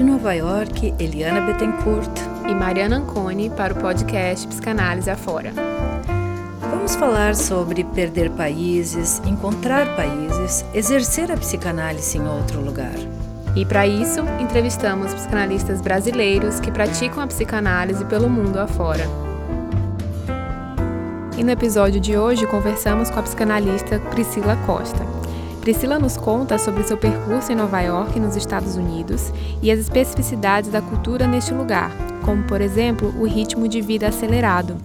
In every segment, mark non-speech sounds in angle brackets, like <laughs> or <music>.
De Nova York, Eliana Bettencourt e Mariana Anconi para o podcast Psicanálise Afora. Vamos falar sobre perder países, encontrar países, exercer a psicanálise em outro lugar. E para isso, entrevistamos psicanalistas brasileiros que praticam a psicanálise pelo mundo afora. E no episódio de hoje conversamos com a psicanalista Priscila Costa. Priscila nos conta sobre seu percurso em Nova York, nos Estados Unidos, e as especificidades da cultura neste lugar, como, por exemplo, o ritmo de vida acelerado.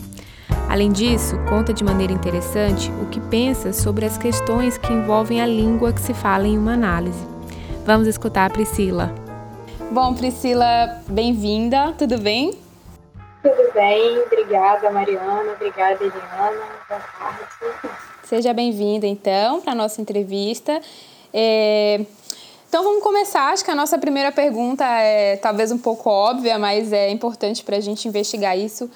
Além disso, conta de maneira interessante o que pensa sobre as questões que envolvem a língua que se fala em uma análise. Vamos escutar a Priscila. Bom, Priscila, bem-vinda, tudo bem? Tudo bem, obrigada Mariana, obrigada Eliana, boa tarde. Seja bem-vinda, então, para a nossa entrevista. É... Então, vamos começar. Acho que a nossa primeira pergunta é talvez um pouco óbvia, mas é importante para a gente investigar isso.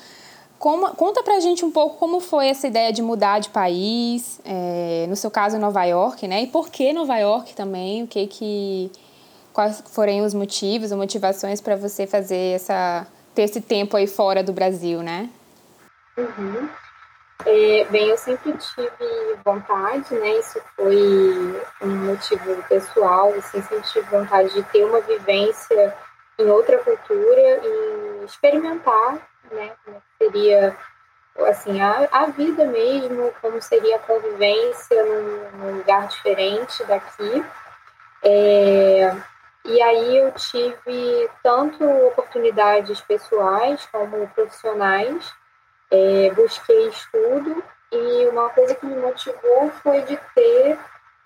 Como, conta para a gente um pouco como foi essa ideia de mudar de país, é, no seu caso Nova York, né? E por que Nova York também? O que que quais foram os motivos ou motivações para você fazer essa ter esse tempo aí fora do Brasil, né? Uhum. É, bem, eu sempre tive vontade, né? Isso foi um motivo pessoal, assim, sempre tive vontade de ter uma vivência em outra cultura e experimentar, né? Como seria, assim, a, a vida mesmo, como seria a convivência num, num lugar diferente daqui. É, e aí eu tive tanto oportunidades pessoais como profissionais é, busquei estudo e uma coisa que me motivou foi de ter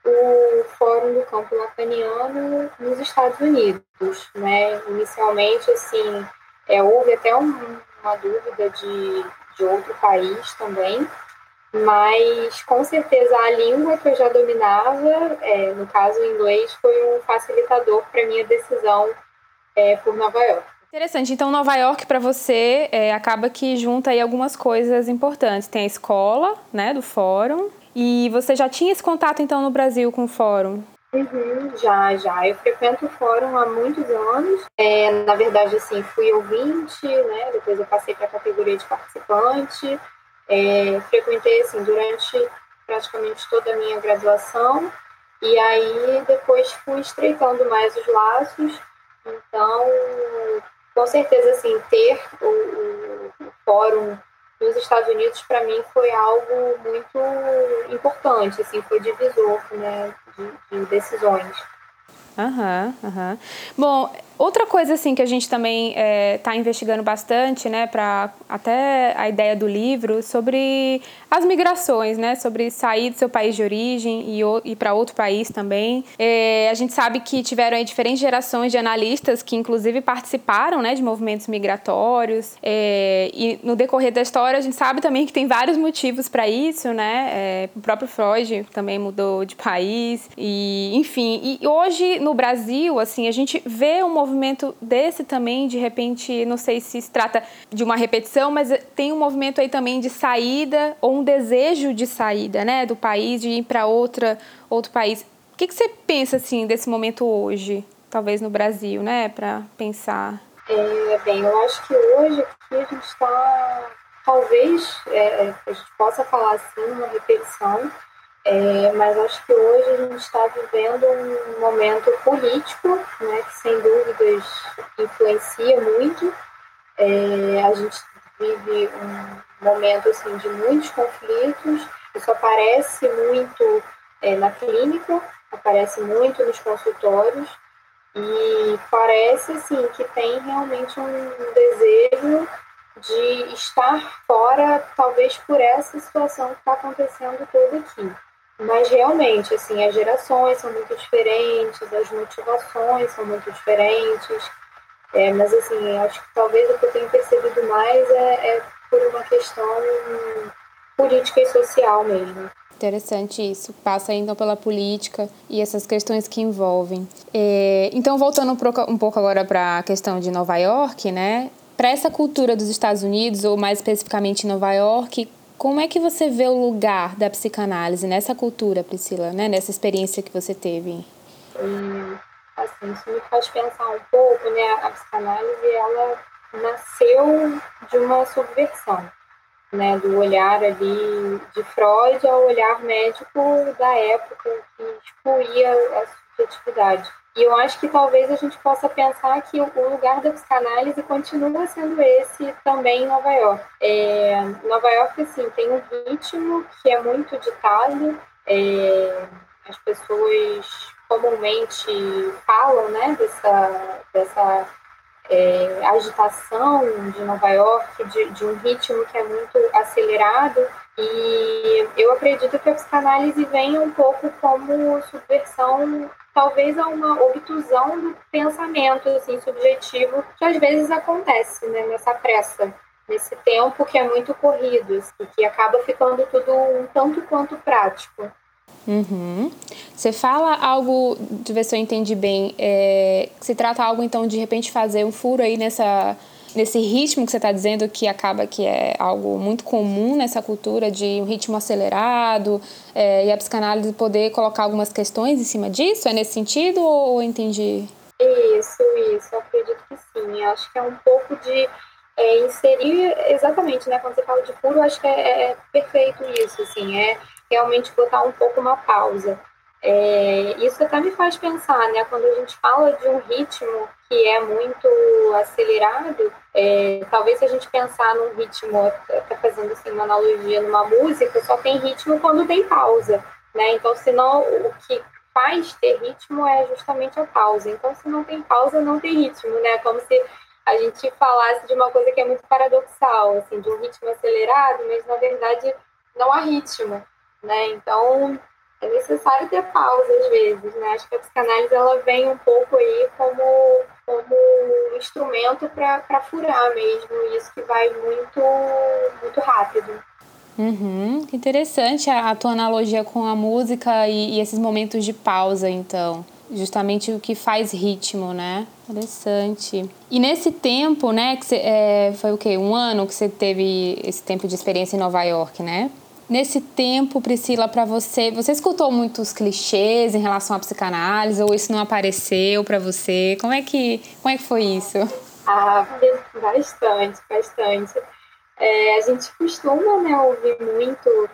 o Fórum do Campo Lacaniano nos Estados Unidos, né? Inicialmente, assim, é, houve até um, uma dúvida de, de outro país também, mas com certeza a língua que eu já dominava, é, no caso o inglês, foi um facilitador para minha decisão é, por Nova York. Interessante. Então, Nova York, para você, é, acaba que junta aí algumas coisas importantes. Tem a escola, né, do fórum. E você já tinha esse contato, então, no Brasil com o fórum? Uhum, já, já. Eu frequento o fórum há muitos anos. É, na verdade, assim, fui ouvinte, né? Depois eu passei para a categoria de participante. É, frequentei, assim, durante praticamente toda a minha graduação. E aí, depois fui estreitando mais os laços. Então, com certeza, assim, ter o, o, o fórum nos Estados Unidos, para mim, foi algo muito importante, assim, foi divisor né, de, de decisões. Aham, uhum, aham. Uhum. Bom, Outra coisa assim que a gente também está é, tá investigando bastante, né, para até a ideia do livro sobre as migrações, né, sobre sair do seu país de origem e ir para outro país também. É, a gente sabe que tiveram aí diferentes gerações de analistas que inclusive participaram, né, de movimentos migratórios. É, e no decorrer da história a gente sabe também que tem vários motivos para isso, né. É, o próprio Freud também mudou de país e, enfim. E hoje no Brasil, assim, a gente vê um movimento desse também, de repente, não sei se se trata de uma repetição, mas tem um movimento aí também de saída ou um desejo de saída, né, do país, de ir para outra outro país. O que, que você pensa assim desse momento hoje, talvez no Brasil, né, para pensar? É, bem, eu acho que hoje aqui a gente está, talvez é, a gente possa falar assim, uma repetição é, mas acho que hoje a gente está vivendo um momento político, né, que sem dúvidas influencia muito. É, a gente vive um momento assim de muitos conflitos. Isso aparece muito é, na clínica, aparece muito nos consultórios e parece assim que tem realmente um desejo de estar fora, talvez por essa situação que está acontecendo toda aqui. Mas realmente, assim, as gerações são muito diferentes, as motivações são muito diferentes. É, mas assim, acho que talvez o que eu tenho percebido mais é, é por uma questão política e social mesmo. Interessante isso. Passa então pela política e essas questões que envolvem. É, então, voltando um pouco agora para a questão de Nova York, né? Para essa cultura dos Estados Unidos, ou mais especificamente Nova York, como é que você vê o lugar da psicanálise nessa cultura, Priscila, né? nessa experiência que você teve? Hum, Assim, isso me faz pensar um pouco, né? A psicanálise, ela nasceu de uma subversão, né? Do olhar ali de Freud ao olhar médico da época que excluía a subjetividade. E eu acho que talvez a gente possa pensar que o lugar da psicanálise continua sendo esse também em Nova York. É, Nova York, assim, tem um ritmo que é muito ditado, é, as pessoas comumente falam, né, dessa, dessa é, agitação de Nova York, de, de um ritmo que é muito acelerado, e eu acredito que a psicanálise venha um pouco como subversão talvez a uma obtusão do pensamento assim subjetivo que às vezes acontece né, nessa pressa nesse tempo que é muito corrido assim, que acaba ficando tudo um tanto quanto prático Uhum. Você fala algo, de ver se eu entendi bem, é, se trata algo então de repente fazer um furo aí nessa nesse ritmo que você está dizendo que acaba que é algo muito comum nessa cultura de um ritmo acelerado é, e a psicanálise poder colocar algumas questões em cima disso? É nesse sentido ou, ou entendi? Isso, isso, acredito que sim. Eu acho que é um pouco de é, inserir exatamente, né? Quando você fala de furo, eu acho que é, é perfeito isso, assim, é realmente botar um pouco uma pausa. É, isso até me faz pensar, né? Quando a gente fala de um ritmo que é muito acelerado, é, talvez se a gente pensar num ritmo, até fazendo assim, uma analogia numa música, só tem ritmo quando tem pausa, né? Então, senão o que faz ter ritmo é justamente a pausa. Então, se não tem pausa, não tem ritmo, né? Como se a gente falasse de uma coisa que é muito paradoxal, assim, de um ritmo acelerado, mas na verdade não há ritmo, né? Então, é necessário ter pausa às vezes, né? Acho que a psicanálise ela vem um pouco aí como, como um instrumento para furar mesmo, isso que vai muito, muito rápido. Uhum, interessante a, a, tua analogia com a música e, e, esses momentos de pausa, então. Justamente o que faz ritmo, né? Interessante. E nesse tempo, né, que cê, é, foi o quê? Um ano que você teve esse tempo de experiência em Nova York, né? Nesse tempo, Priscila, para você, você escutou muitos clichês em relação à psicanálise ou isso não apareceu para você? Como é que, como é que foi isso? Ah, bastante, bastante. É, a gente costuma né, ouvir muito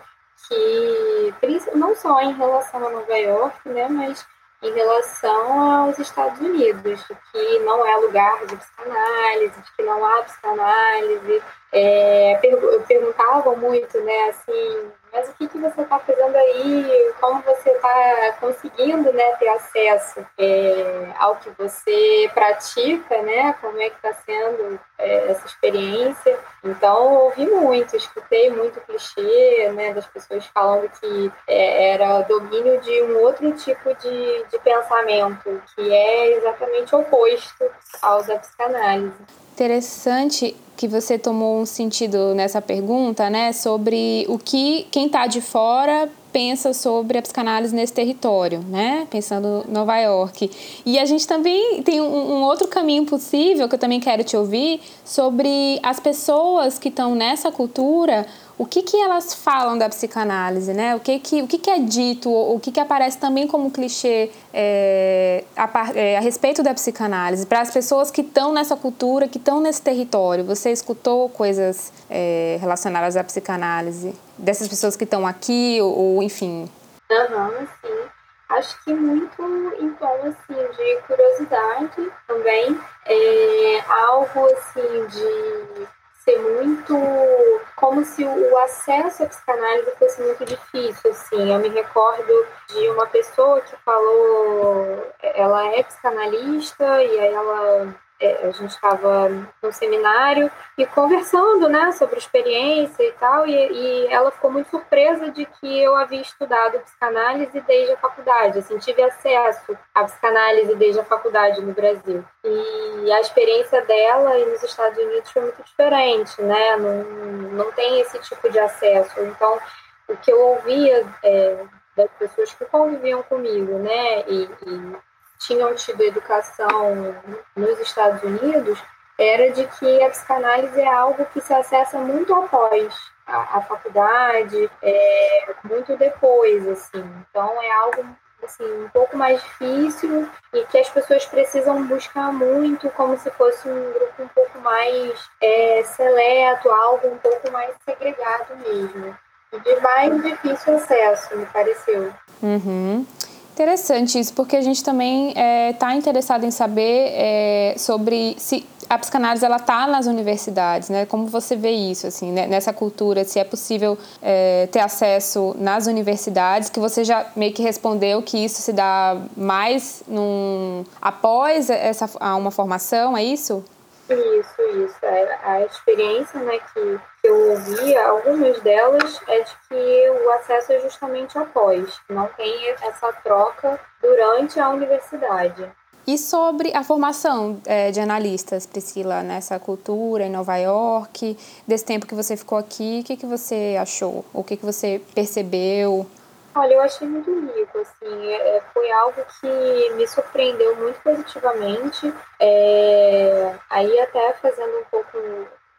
que, não só em relação a Nova York, né, mas em relação aos Estados Unidos, de que não é lugar de psicanálise, de que não há psicanálise. É, perguntavam muito, né, assim, mas o que, que você está fazendo aí? Como você está conseguindo né, ter acesso é, ao que você pratica, né? Como é que está sendo é, essa experiência? Então, ouvi muito, escutei muito clichê, né? Das pessoas falando que é, era domínio de um outro tipo de, de pensamento, que é exatamente oposto ao da psicanálise. Interessante que você tomou um sentido nessa pergunta, né, sobre o que quem está de fora pensa sobre a psicanálise nesse território, né? Pensando Nova York. E a gente também tem um, um, outro caminho possível que eu também quero te ouvir sobre as pessoas que estão nessa cultura, o que, que elas falam da psicanálise, né? O que, que, o que, que é dito, o que, que aparece também como clichê é, a, é, a, respeito da psicanálise, para as pessoas que estão nessa cultura, que estão nesse território. Você escutou coisas é, relacionadas à psicanálise dessas pessoas que estão aqui, ou, ou enfim? Aham, sim. Acho que muito em tom assim, de curiosidade também. Algo assim de ser muito como se o acesso à psicanálise fosse muito difícil, assim. Eu me recordo de uma pessoa que falou, ela é psicanalista e aí ela é, a gente estava no seminário e conversando, né, sobre experiência e tal, e, e, ela ficou muito surpresa de que eu havia estudado psicanálise desde a faculdade, assim, tive acesso à psicanálise desde a faculdade no Brasil. E a experiência dela e nos Estados Unidos foi muito diferente, né, não, não tem esse tipo de acesso. Então, o que eu ouvia é, das pessoas que conviviam comigo, né, e, e tinham tido educação nos Estados Unidos era de que a psicanálise é algo que se acessa muito após a, a faculdade, é, muito depois, assim. Então é algo assim, um pouco mais difícil e que as pessoas precisam buscar muito, como se fosse um grupo um pouco mais é, seleto, algo um pouco mais segregado mesmo. E de mais difícil acesso, me pareceu. Uhum. Interessante isso, porque a gente também está é, tá interessado em saber é, sobre se a psicanálise ela está nas universidades, né? Como você vê isso, assim, né? nessa cultura, se é possível é, ter acesso nas universidades, que você já meio que respondeu que isso se dá mais num, após essa, uma formação, é isso? Isso, isso. É, a experiência né, que, que eu ouvi, algumas delas, é de que o acesso é justamente após, não tem essa troca durante a universidade. E sobre a formação é, de analistas, Priscila, nessa cultura em Nova York, desse tempo que você ficou aqui, o que, que você achou? O que, que você percebeu? Olha, eu achei muito rico, assim, é, é foi algo que me surpreendeu muito positivamente. É, aí até fazendo um pouco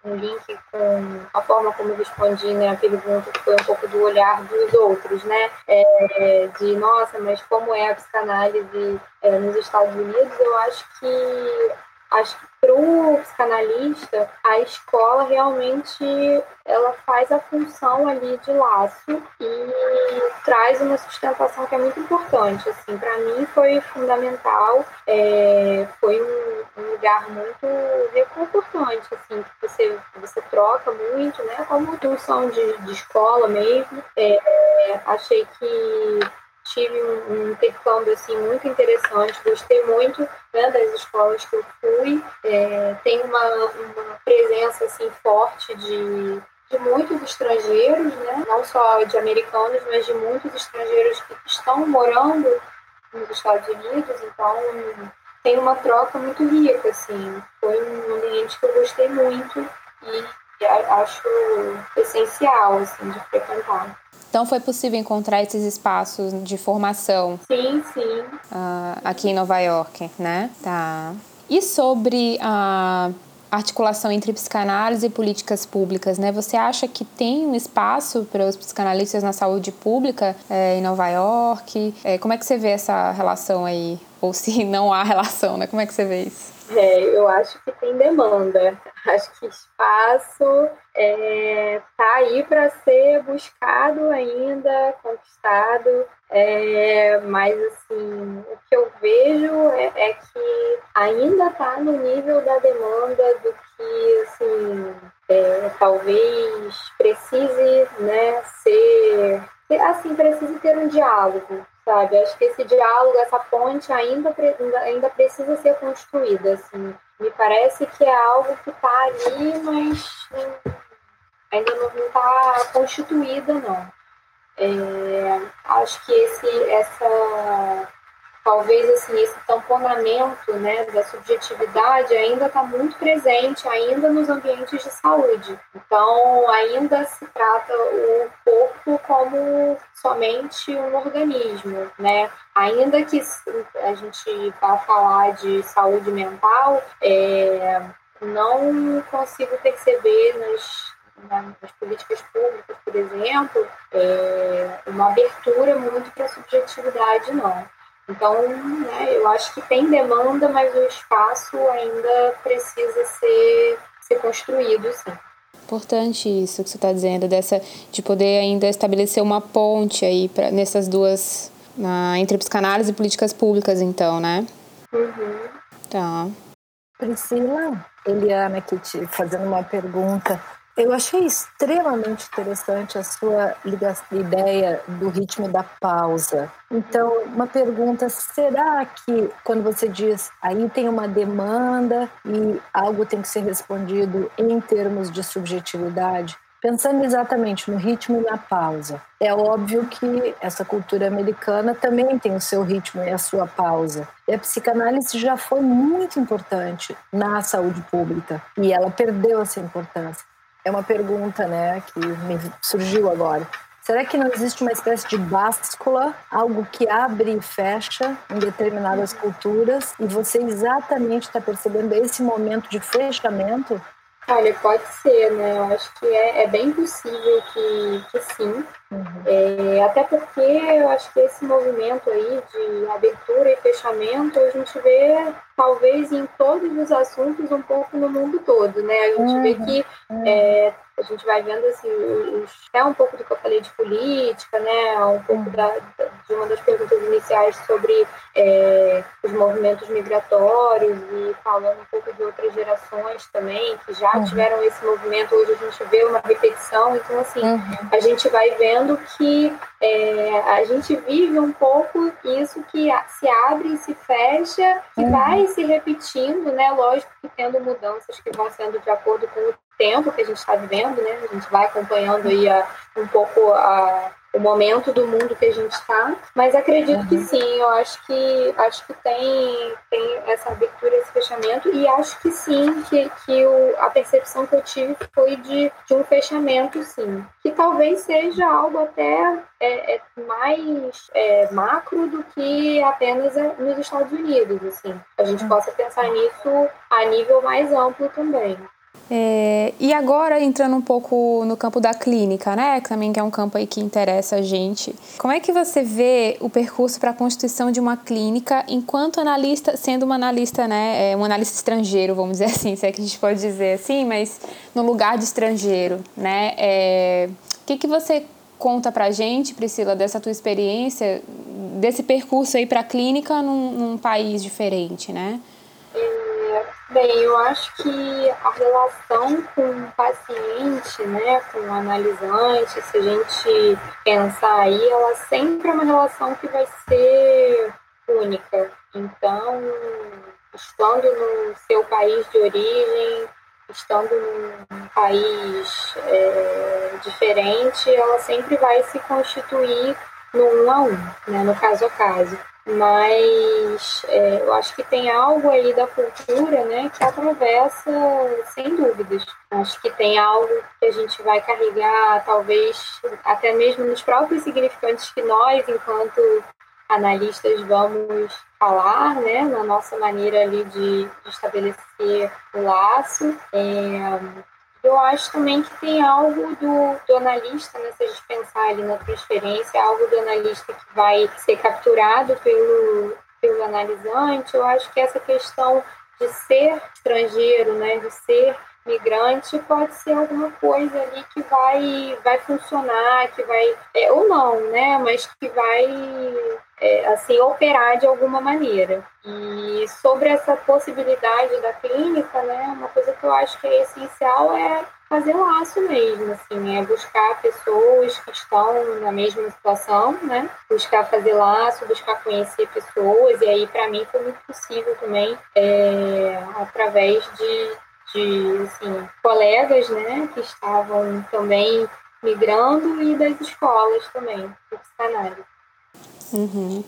um link com a forma como eu respondi né, a pergunta, que foi um pouco do olhar dos outros, né? É, de, nossa, mas como é a psicanálise é, nos Estados Unidos? Eu acho que acho que para o psicanalista a escola realmente ela faz a função ali de laço e traz uma sustentação que é muito importante assim para mim foi fundamental é, foi um, um, lugar muito reconfortante muito né? Como função de, de escola mesmo. É, achei que tive um, um, intercâmbio assim muito interessante, gostei muito né, das escolas que eu fui, é, tem uma, uma presença assim forte de, de muitos estrangeiros, né, não só de americanos, mas de muitos estrangeiros que estão morando nos Estados Unidos, então tem uma troca muito rica, assim, foi um ambiente que eu gostei muito e acho essencial assim, de frequentar. Então foi possível encontrar esses espaços de formação? Sim, sim. Uh, aqui em Nova York, né? Tá. E sobre a articulação entre psicanálise e políticas públicas, né? Você acha que tem um espaço para os psicanalistas na saúde pública é, em Nova York? É, como é que você vê essa relação aí? Ou se não há <laughs> relação, né? Como é que você vê isso? É, eu acho que tem demanda. Acho que espaço está é, tá aí para ser buscado ainda, conquistado. É, mas assim, o que eu vejo é, é que ainda está no nível da demanda do que assim, é, talvez precise né, ser assim, precise ter um diálogo sabe? Acho que esse diálogo, essa ponte ainda, ainda precisa ser construída, assim. Me parece que é algo que está ali, mas ainda não está constituída, não. É, acho que esse, essa talvez assim esse tamponamento né, da subjetividade ainda está muito presente ainda nos ambientes de saúde. Então ainda se trata o corpo como somente um organismo, né? Ainda que a gente vá falar de saúde mental, é, não consigo perceber nas nas políticas públicas, por exemplo, é, uma abertura muito para a subjetividade, não. Então, né, eu acho que tem demanda, mas o espaço ainda precisa ser, ser construído, sim. Importante isso que você está dizendo, dessa, de poder ainda estabelecer uma ponte aí pra, nessas duas, na, entre psicanálise e políticas públicas, então, né? Uhum. Tá. Priscila, Eliana aqui te fazendo uma pergunta. Eu achei extremamente interessante a sua ideia do ritmo da pausa. Então, uma pergunta: será que quando você diz aí tem uma demanda e algo tem que ser respondido em termos de subjetividade? Pensando exatamente no ritmo e na pausa, é óbvio que essa cultura americana também tem o seu ritmo e a sua pausa. E a psicanálise já foi muito importante na saúde pública e ela perdeu essa importância é uma pergunta, né, que me surgiu agora. Será que não existe uma espécie de báscula, algo que abre e fecha em determinadas culturas e você exatamente está percebendo esse momento de fechamento? Olha, pode ser, né? Eu acho que é, é bem possível que, que sim. Uhum. É, até porque eu acho que esse movimento aí de abertura e fechamento a gente vê talvez em todos os assuntos um pouco no mundo todo, né? A gente uhum. vê que uhum. é, a gente vai vendo assim, é um pouco do que eu falei de política, né? Um pouco uhum. da, de uma das perguntas iniciais sobre é, os movimentos migratórios e falando um pouco de outras gerações também que já uhum. tiveram esse movimento. Hoje a gente vê uma repetição, então assim uhum. a gente vai vendo que é, a gente vive um pouco isso que se abre e se fecha, que uhum. vai se repetindo, né? Lógico que tendo mudanças que vão sendo de acordo com o tempo que a gente está vivendo, né? A gente vai acompanhando aí a, um pouco a, o momento do mundo que a gente está, mas acredito uhum. que sim, eu acho que acho que tem, tem essa abertura, esse fechamento, e acho que sim, que, que o, a percepção que eu tive foi de, de um fechamento, sim. Que talvez seja algo até é, é mais é, macro do que apenas nos Estados Unidos, assim. A gente uhum. possa pensar nisso a nível mais amplo também. É, e agora entrando um pouco no campo da clínica, né, que também é um campo aí que interessa a gente. Como é que você vê o percurso para a constituição de uma clínica enquanto analista, sendo uma analista, né, é, um analista estrangeiro, vamos dizer <laughs> assim, se é que a gente pode dizer assim, mas no lugar de estrangeiro, né? É, o que que você conta para a gente, Priscila, dessa tua experiência, desse percurso aí para a clínica num, num país diferente, né? Bem, eu acho que a relação com o paciente, né, com o analisante, se a gente pensar aí, ela sempre é uma relação que vai ser única. Então, estando no seu país de origem, estando num país é, diferente, ela sempre vai se constituir no um a um, né, no caso a caso mas é, eu acho que tem algo aí da cultura, né, que atravessa sem dúvidas. Acho que tem algo que a gente vai carregar, talvez até mesmo nos próprios significantes que nós, enquanto analistas, vamos falar, né, na nossa maneira ali de, estabelecer o laço. É, eu acho também que tem algo do, do analista, né, se a gente pensar ali na transferência, algo do analista que vai ser capturado pelo, pelo analisante. Eu acho que essa questão de ser estrangeiro, né, de ser migrante pode ser alguma coisa ali que vai vai funcionar, que vai é, ou não, né, mas que vai é, assim operar de alguma maneira. E sobre essa possibilidade da clínica, né, uma coisa que eu acho que é essencial é fazer laço mesmo, assim, é buscar pessoas que estão na mesma situação, né? Buscar fazer laço, buscar conhecer pessoas, e aí para mim foi muito possível também é, através de, de assim, colegas, né, que estavam também migrando e das escolas também, de psicanálise. Uhum.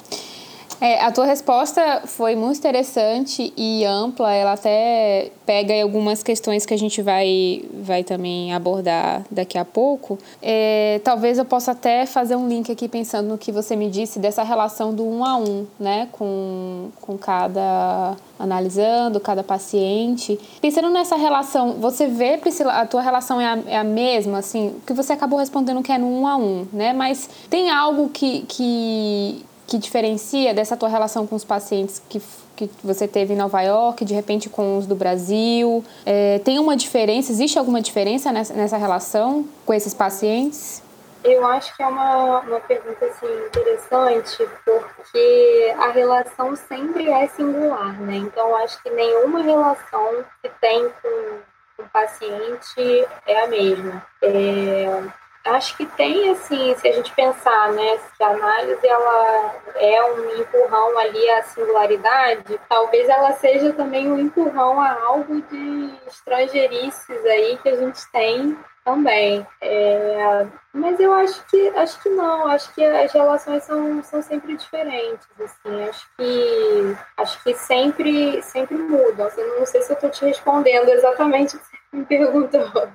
É, a tua resposta foi muito interessante e ampla. Ela até pega algumas questões que a gente vai, vai também abordar daqui a pouco. É, talvez eu possa até fazer um link aqui pensando no que você me disse dessa relação do um a um, né, com, com cada analisando cada paciente. Pensando nessa relação, você vê, Priscila, a tua relação é a, é a mesma, assim, que você acabou respondendo que é no um a um, né? Mas tem algo que, que que diferencia dessa tua relação com os pacientes que, que você teve em Nova York, de repente com os do Brasil? É, tem uma diferença, existe alguma diferença nessa, nessa relação com esses pacientes? Eu acho que é uma, uma pergunta assim, interessante, porque a relação sempre é singular, né? Então, acho que nenhuma relação que tem com o paciente é a mesma. É, Acho que tem, assim, se a gente pensar, né, se a análise ela é um empurrão ali à singularidade, talvez ela seja também um empurrão a algo de estrangeirices aí que a gente tem também. É, mas eu acho que acho que não, acho que as relações são, são sempre diferentes, assim, acho que acho que sempre sempre mudam. Assim, não sei se eu estou te respondendo exatamente o que você me perguntou.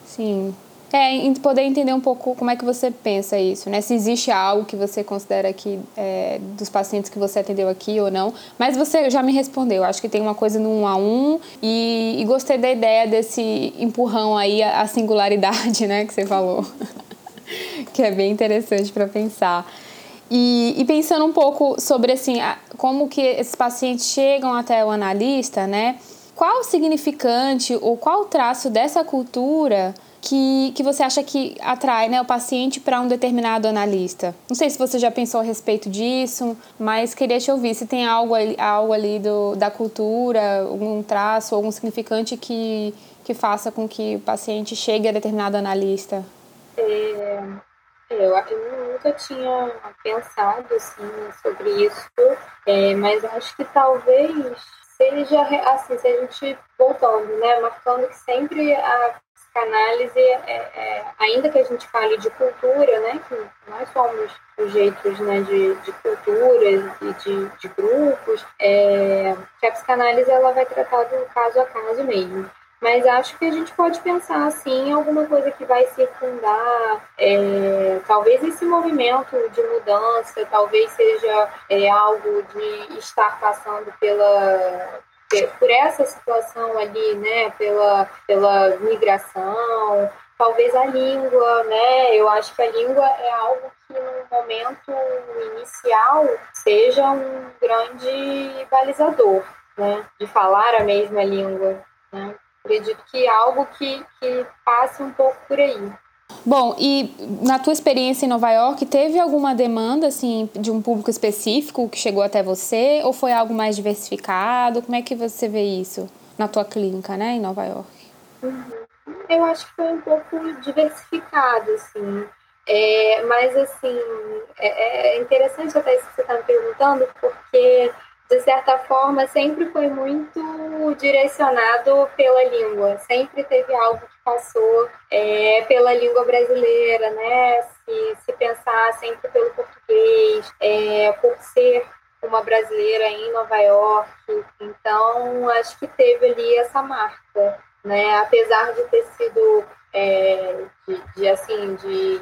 Sim, é, poder entender um pouco como é que você pensa isso, né? Se existe algo que você considera que é, dos pacientes que você atendeu aqui ou não. Mas você já me respondeu. Acho que tem uma coisa no um a um e, e gostei da ideia desse empurrão aí à singularidade, né? Que você falou. <laughs> que é bem interessante para pensar. E, e, pensando um pouco sobre assim, como que esses pacientes chegam até o analista, né? Qual o significante ou qual o traço dessa cultura que, que você acha que atrai né, o paciente para um determinado analista? Não sei se você já pensou a respeito disso, mas queria te ouvir se tem algo, algo ali do, da cultura, algum traço, algum significante que, que faça com que o paciente chegue a determinado analista. É, eu, eu nunca tinha pensado assim, sobre isso, é, mas acho que talvez seja assim, se a gente voltando, né, marcando que sempre a psicanálise, é, é, ainda que a gente fale de cultura, né, que nós somos sujeitos né, de, de culturas e de, de grupos, é, que a psicanálise ela vai tratar do caso a caso mesmo. Mas acho que a gente pode pensar assim em alguma coisa que vai circundar, é, talvez esse movimento de mudança, talvez seja é, algo de estar passando pela por essa situação ali, né, pela, pela migração, talvez a língua, né, eu acho que a língua é algo que no momento inicial seja um grande balizador, né, de falar a mesma língua, né, acredito que é algo que, que passe um pouco por aí. Bom, e na tua experiência em Nova York, teve alguma demanda assim de um público específico que chegou até você ou foi algo mais diversificado? Como é que você vê isso na tua clínica, né, em Nova York? Uhum. Eu acho que foi um pouco diversificado, assim. É, mas, assim, é, é interessante até isso que você está me perguntando, porque de certa forma, sempre foi muito direcionado pela língua. Sempre teve algo que passou é, pela língua brasileira, né? Se, se pensar sempre pelo português, é, por ser uma brasileira em Nova York. Então, acho que teve ali essa marca, né? Apesar de ter sido é, de, de, assim de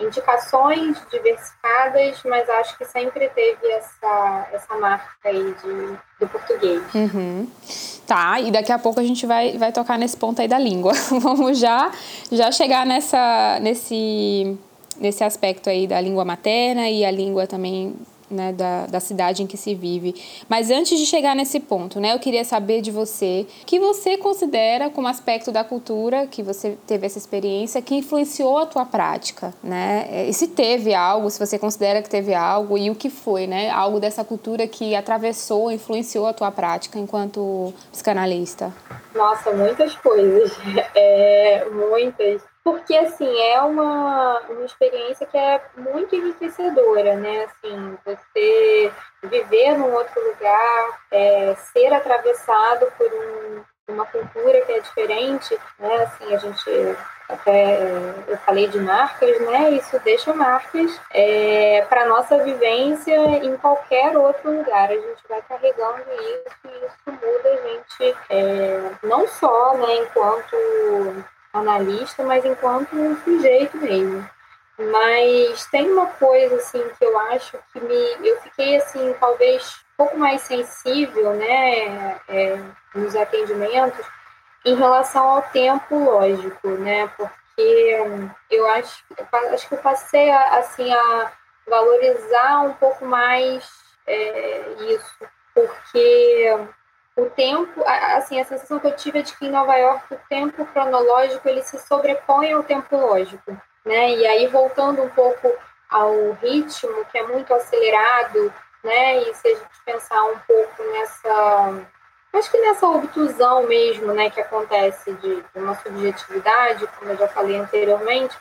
indicações diversificadas, mas acho que sempre teve essa, essa marca aí de, do português. Uhum. Tá, e daqui a pouco a gente vai, vai tocar nesse ponto aí da língua. <laughs> Vamos já, já chegar nessa, nesse, nesse aspecto aí da língua materna e a língua também né, da, da cidade em que se vive. Mas antes de chegar nesse ponto, né, eu queria saber de você o que você considera como aspecto da cultura que você teve essa experiência que influenciou a tua prática, né? E se teve algo, se você considera que teve algo e o que foi, né? Algo dessa cultura que atravessou, influenciou a tua prática enquanto psicanalista. Nossa, muitas coisas, <laughs> é, muitas porque assim é uma, uma experiência que é muito enriquecedora, né? Assim, você viver num outro lugar, é, ser atravessado por um, uma cultura que é diferente, né? Assim, a gente até eu falei de marcas, né? Isso deixa marcas é, para nossa vivência em qualquer outro lugar. A gente vai carregando isso e isso muda a gente é, não só, né? Enquanto analista, mas enquanto um sujeito mesmo. Mas tem uma coisa assim que eu acho que me eu fiquei assim talvez um pouco mais sensível, né, é, nos atendimentos em relação ao tempo lógico, né, porque eu acho acho que eu passei a, assim a valorizar um pouco mais é, isso, porque o tempo, assim, a sensação que eu tive é de que em Nova York o tempo cronológico ele se sobrepõe ao tempo lógico, né? E aí voltando um pouco ao ritmo que é muito acelerado, né? E se a gente pensar um pouco nessa, acho que nessa obtusão mesmo, né, que acontece de, uma subjetividade, como eu já falei anteriormente,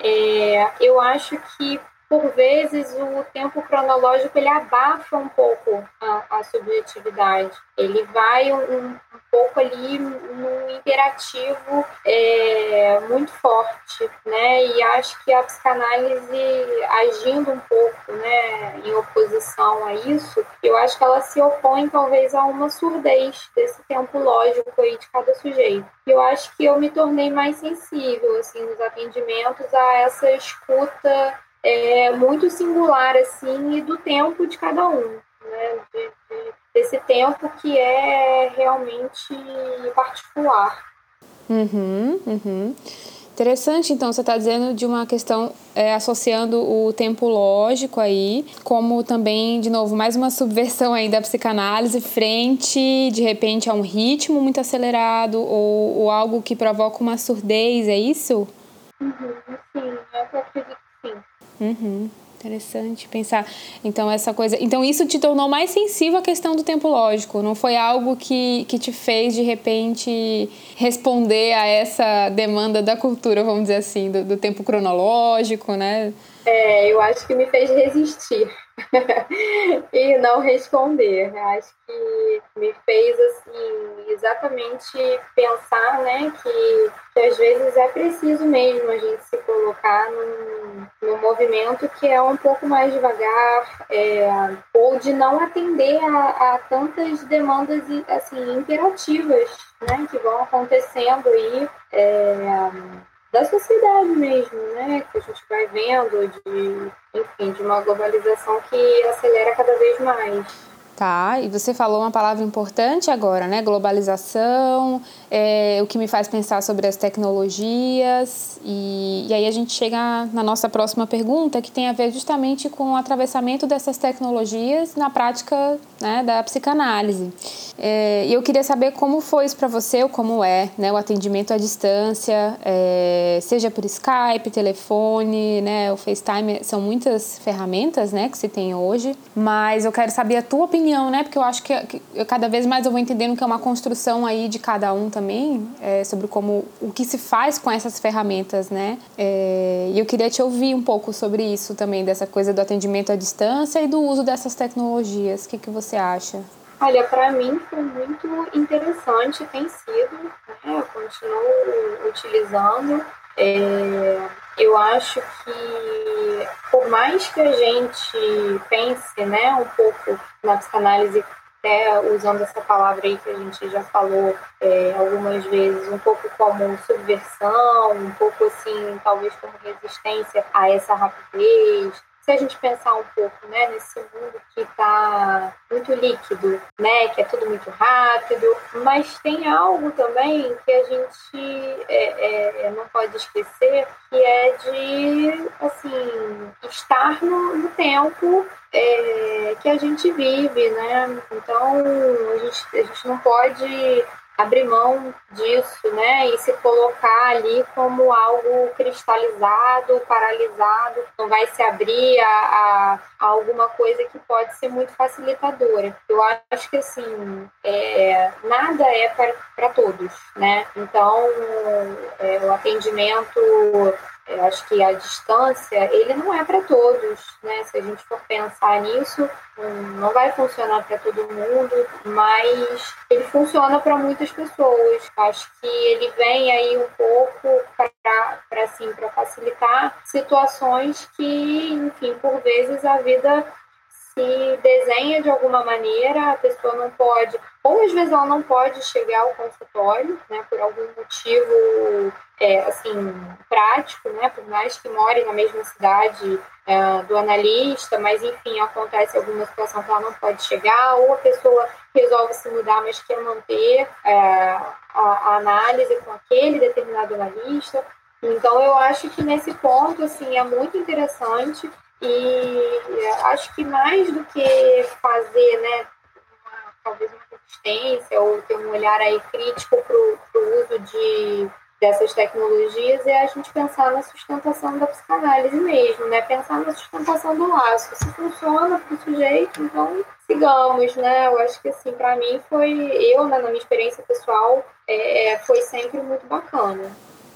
é, eu acho que por vezes o tempo cronológico ele abafa um pouco a, a subjetividade. Ele vai um, um, pouco ali num imperativo é, muito forte, né? E acho que a psicanálise agindo um pouco, né, em oposição a isso, eu acho que ela se opõe talvez a uma surdez desse tempo lógico aí de cada sujeito. Eu acho que eu me tornei mais sensível assim nos atendimentos a essa escuta é, muito singular assim e do tempo de cada um, né? De, de, desse tempo que é realmente particular. Uhum, uhum. Interessante, então, você está dizendo de uma questão é, associando o tempo lógico aí, como também, de novo, mais uma subversão aí da psicanálise frente, de repente, a um ritmo muito acelerado ou, ou algo que provoca uma surdez, é isso? Uhum, sim, eu acredito que sim. Uhum. Interessante pensar. Então, essa coisa. Então, isso te tornou mais sensível à questão do tempo lógico. Não foi algo que, que te fez, de repente, responder a essa demanda da cultura, vamos dizer assim, do, do tempo cronológico, né? É, eu acho que me fez resistir <laughs> e não responder. Acho que me fez assim exatamente pensar, né, que, que às vezes é preciso mesmo a gente se colocar num, num movimento que é um pouco mais devagar, é, ou de não atender a, a tantas demandas assim imperativas, né, que vão acontecendo aí. É, da sociedade mesmo, né? Que a gente vai vendo de, enfim, de uma globalização que acelera cada vez mais. Tá, e você falou uma palavra importante agora, né? Globalização, é, o que me faz pensar sobre as tecnologias. E, e aí a gente chega na nossa próxima pergunta, que tem a ver justamente com o atravessamento dessas tecnologias na prática né, da psicanálise. É, e eu queria saber como foi isso para você, ou como é, né? O atendimento à distância, é, seja por Skype, telefone, né? O FaceTime, são muitas ferramentas, né? Que se tem hoje. Mas eu quero saber a tua opinião opinião, né? Porque eu acho que, que eu, cada vez mais eu vou entendendo que é uma construção aí de cada um também, é, sobre como o que se faz com essas ferramentas, né? É, e eu queria te ouvir um pouco sobre isso também, dessa coisa do atendimento à distância e do uso dessas tecnologias. O que, que você acha? Olha, para mim foi muito interessante, tem sido, né? Eu continuo utilizando. É, eu acho que por mais que a gente pense né, um pouco na psicanálise, até usando essa palavra aí que a gente já falou é, algumas vezes, um pouco como subversão, um pouco assim, talvez como resistência a essa rapidez, se a gente pensar um pouco né, nesse mundo que está muito líquido, né, que é tudo muito rápido, mas tem algo também que a gente é, é, não pode esquecer, que é de assim, estar no, no tempo é, que a gente vive, né? Então a gente, a gente não pode abrir mão disso, né, e se colocar ali como algo cristalizado, paralisado, não vai se abrir a, a, a alguma coisa que pode ser muito facilitadora. Eu acho que assim, é, nada é para todos, né? Então, é, o atendimento eu acho que a distância, ele não é para todos, né? Se a gente for pensar nisso, não vai funcionar para todo mundo, mas ele funciona para muitas pessoas. Acho que ele vem aí um pouco para assim, para facilitar situações que, enfim, por vezes a vida se desenha de alguma maneira, a pessoa não pode, ou às vezes ela não pode chegar ao consultório, né, por algum motivo, é, assim, prático, né, por mais que more na mesma cidade é, do analista, mas enfim, acontece alguma situação que ela não pode chegar, ou a pessoa resolve se mudar, mas quer manter é, a, a análise com aquele determinado analista. Então, eu acho que nesse ponto, assim, é muito interessante e acho que mais do que fazer, né, uma, talvez uma resistência ou ter um olhar aí crítico para o uso de, dessas tecnologias, é a gente pensar na sustentação da psicanálise mesmo, né? Pensar na sustentação do laço. Se funciona para o sujeito, então sigamos, né? Eu acho que assim, para mim foi, eu, né, na minha experiência pessoal, é, foi sempre muito bacana.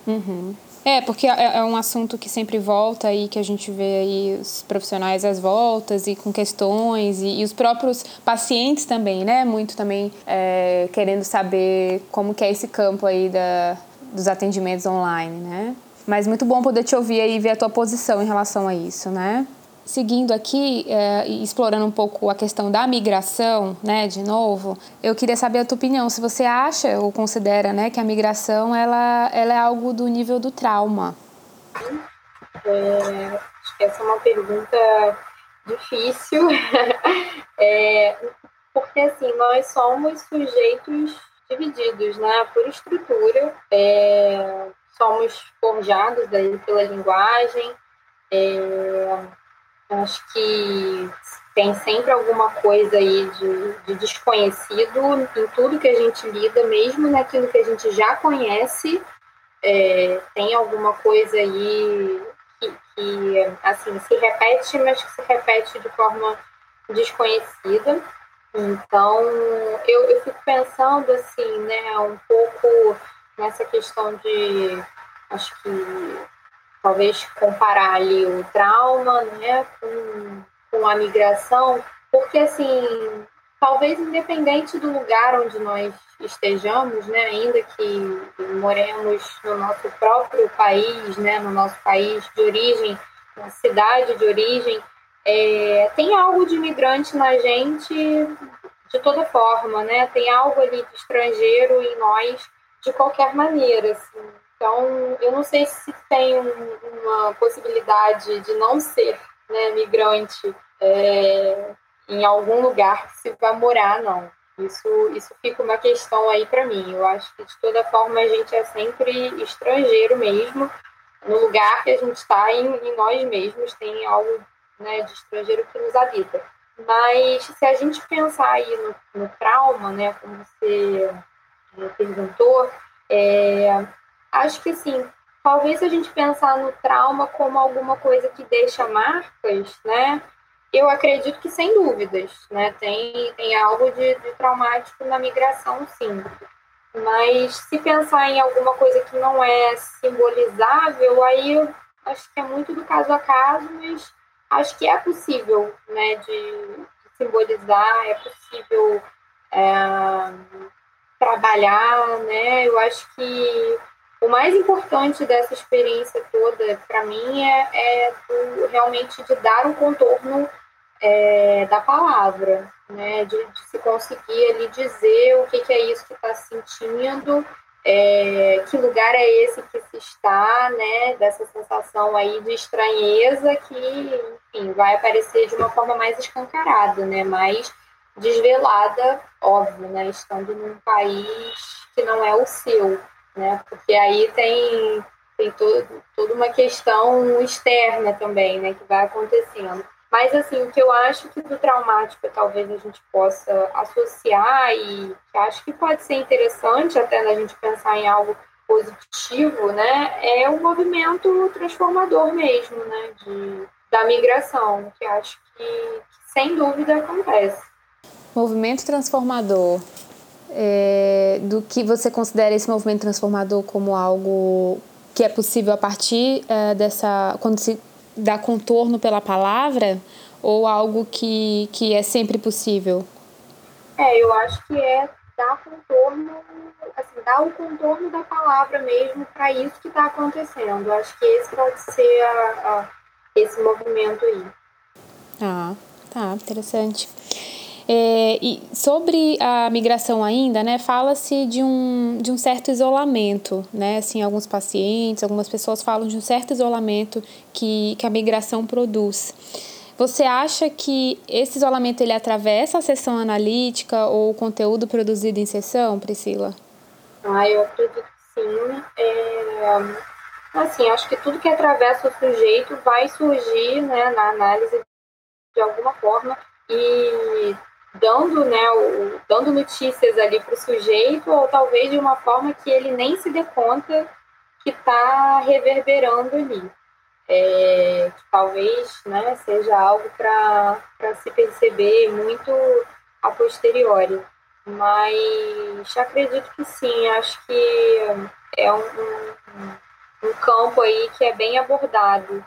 Uhum. É, porque é, é um assunto que sempre volta e que a gente vê aí os profissionais às voltas e com questões e, e os próprios pacientes também, né? Muito também é, querendo saber como que é esse campo aí da, dos atendimentos online, né? Mas muito bom poder te ouvir aí e ver a tua posição em relação a isso, né? Seguindo aqui é, explorando um pouco a questão da migração, né, de novo, eu queria saber a tua opinião, se você acha ou considera, né, que a migração ela, ela é algo do nível do trauma. É, essa é uma pergunta difícil, <laughs> é, porque assim, nós somos sujeitos divididos, né, por estrutura, é, somos forjados daí pela linguagem. É, acho que tem sempre alguma coisa aí de, de, desconhecido em tudo que a gente lida, mesmo naquilo que a gente já conhece, é, tem alguma coisa aí que, que, assim, se repete, mas que se repete de forma desconhecida. Então, eu, eu fico pensando, assim, né, um pouco nessa questão de, acho que talvez comparar ali o trauma, né, com, com a migração, porque, assim, talvez independente do lugar onde nós estejamos, né, ainda que moremos no nosso próprio país, né, no nosso país de origem, na cidade de origem, é, tem algo de imigrante na gente de toda forma, né? Tem algo ali de estrangeiro em nós de qualquer maneira, assim. Então, eu não sei se tem um, uma possibilidade de não ser né, migrante é, em algum lugar que se vai morar, não. Isso, isso fica uma questão aí para mim. Eu acho que, de toda forma, a gente é sempre estrangeiro mesmo. No lugar que a gente está, em, em nós mesmos, tem algo né, de estrangeiro que nos habita. Mas se a gente pensar aí no, no trauma, né, como você é, perguntou, é, acho que assim, talvez a gente pensar no trauma como alguma coisa que deixa marcas, né, eu acredito que sem dúvidas, né, tem, tem algo de, de traumático na migração, sim. Mas se pensar em alguma coisa que não é simbolizável, aí eu acho que é muito do caso a caso, mas acho que é possível, né, de simbolizar, é possível é, trabalhar, né, eu acho que o mais importante dessa experiência toda, para mim, é, é do, realmente de dar um contorno é, da palavra, né, de, de, se conseguir ali dizer o que, que é isso que está sentindo, é, que lugar é esse que se está, né, dessa sensação aí de estranheza que, enfim, vai aparecer de uma forma mais escancarada, né, mais desvelada, óbvio, né, estando num país que não é o seu, né, porque aí tem, tem todo, toda uma questão externa também, né, que vai acontecendo. Mas, assim, o que eu acho que do traumático talvez a gente possa associar e acho que pode ser interessante até a gente pensar em algo positivo, né, é o movimento transformador mesmo, né, de, da migração, que acho que, que sem dúvida acontece. Movimento transformador. É, do que você considera esse movimento transformador como algo que é possível a partir é, dessa quando se dá contorno pela palavra ou algo que, que é sempre possível? É, eu acho que é dar contorno, assim, dar o contorno da palavra mesmo para isso que está acontecendo. Eu acho que esse pode ser a, a, esse movimento aí. Ah, tá, interessante. É, e sobre a migração ainda, né, fala-se de um, de um certo isolamento, né, assim, alguns pacientes, algumas pessoas falam de um certo isolamento que, que a migração produz. Você acha que esse isolamento ele atravessa a sessão analítica ou o conteúdo produzido em sessão, Priscila? Ah, eu acredito que sim. É, assim, acho que tudo que atravessa o sujeito vai surgir né, na análise de alguma forma e dando, né, o, dando notícias ali para o sujeito, ou talvez de uma forma que ele nem se dê conta que está reverberando ali. É, que talvez né, seja algo para se perceber muito a posteriori. Mas acredito que sim, acho que é um, um, um campo aí que é bem abordado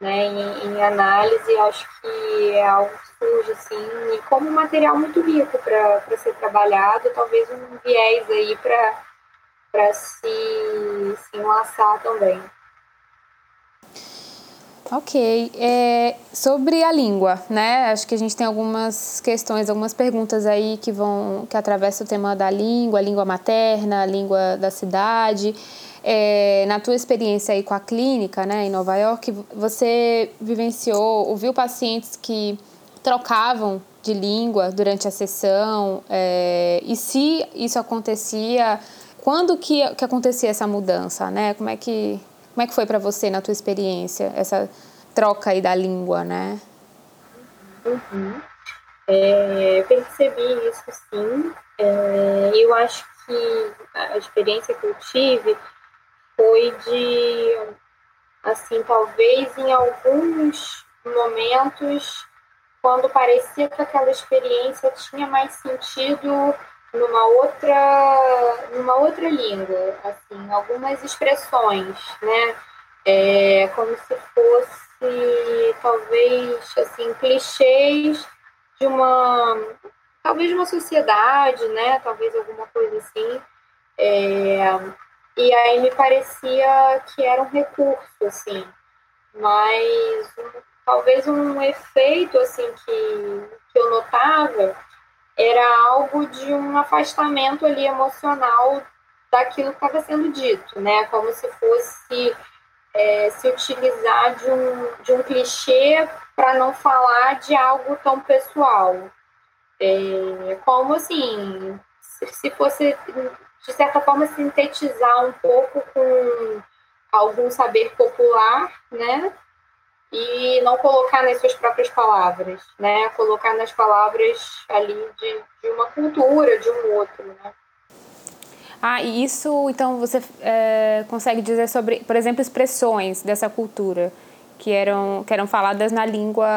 né, em, em, análise, acho que é algo que surge assim, e como um material muito rico para ser trabalhado, talvez um viés aí para se, se enlaçar também. Ok. É, sobre a língua, né? Acho que a gente tem algumas questões, algumas perguntas aí que vão que atravessam o tema da língua, a língua materna, a língua da cidade. É, na tua experiência aí com a clínica, né, em Nova York, você vivenciou, ouviu pacientes que trocavam de língua durante a sessão? É, e se isso acontecia, quando que, que acontecia essa mudança, né? Como é que, como é que foi para você na tua experiência, essa troca aí da língua, né? Uhum. É, percebi isso sim. É, eu acho que a experiência que eu tive foi de, assim, talvez em alguns momentos, quando parecia que aquela experiência tinha mais sentido numa outra, numa outra língua, assim, algumas expressões, né? É, como se fosse, talvez, assim, clichês de uma, talvez uma sociedade, né? Talvez alguma coisa assim. É, e aí me parecia que era um recurso, assim, mas talvez um efeito, assim, que, que eu notava era algo de um afastamento ali emocional daquilo que estava sendo dito, né? Como se fosse é, se utilizar de um, de um clichê para não falar de algo tão pessoal. É, como assim, se fosse, de certa forma, sintetizar um pouco com algum saber popular, né? e não colocar nas suas próprias palavras, né? Colocar nas palavras ali de, de uma cultura, de um outro, né? Ah, e isso, então, você é, consegue dizer sobre, por exemplo, expressões dessa cultura que eram, que eram faladas na língua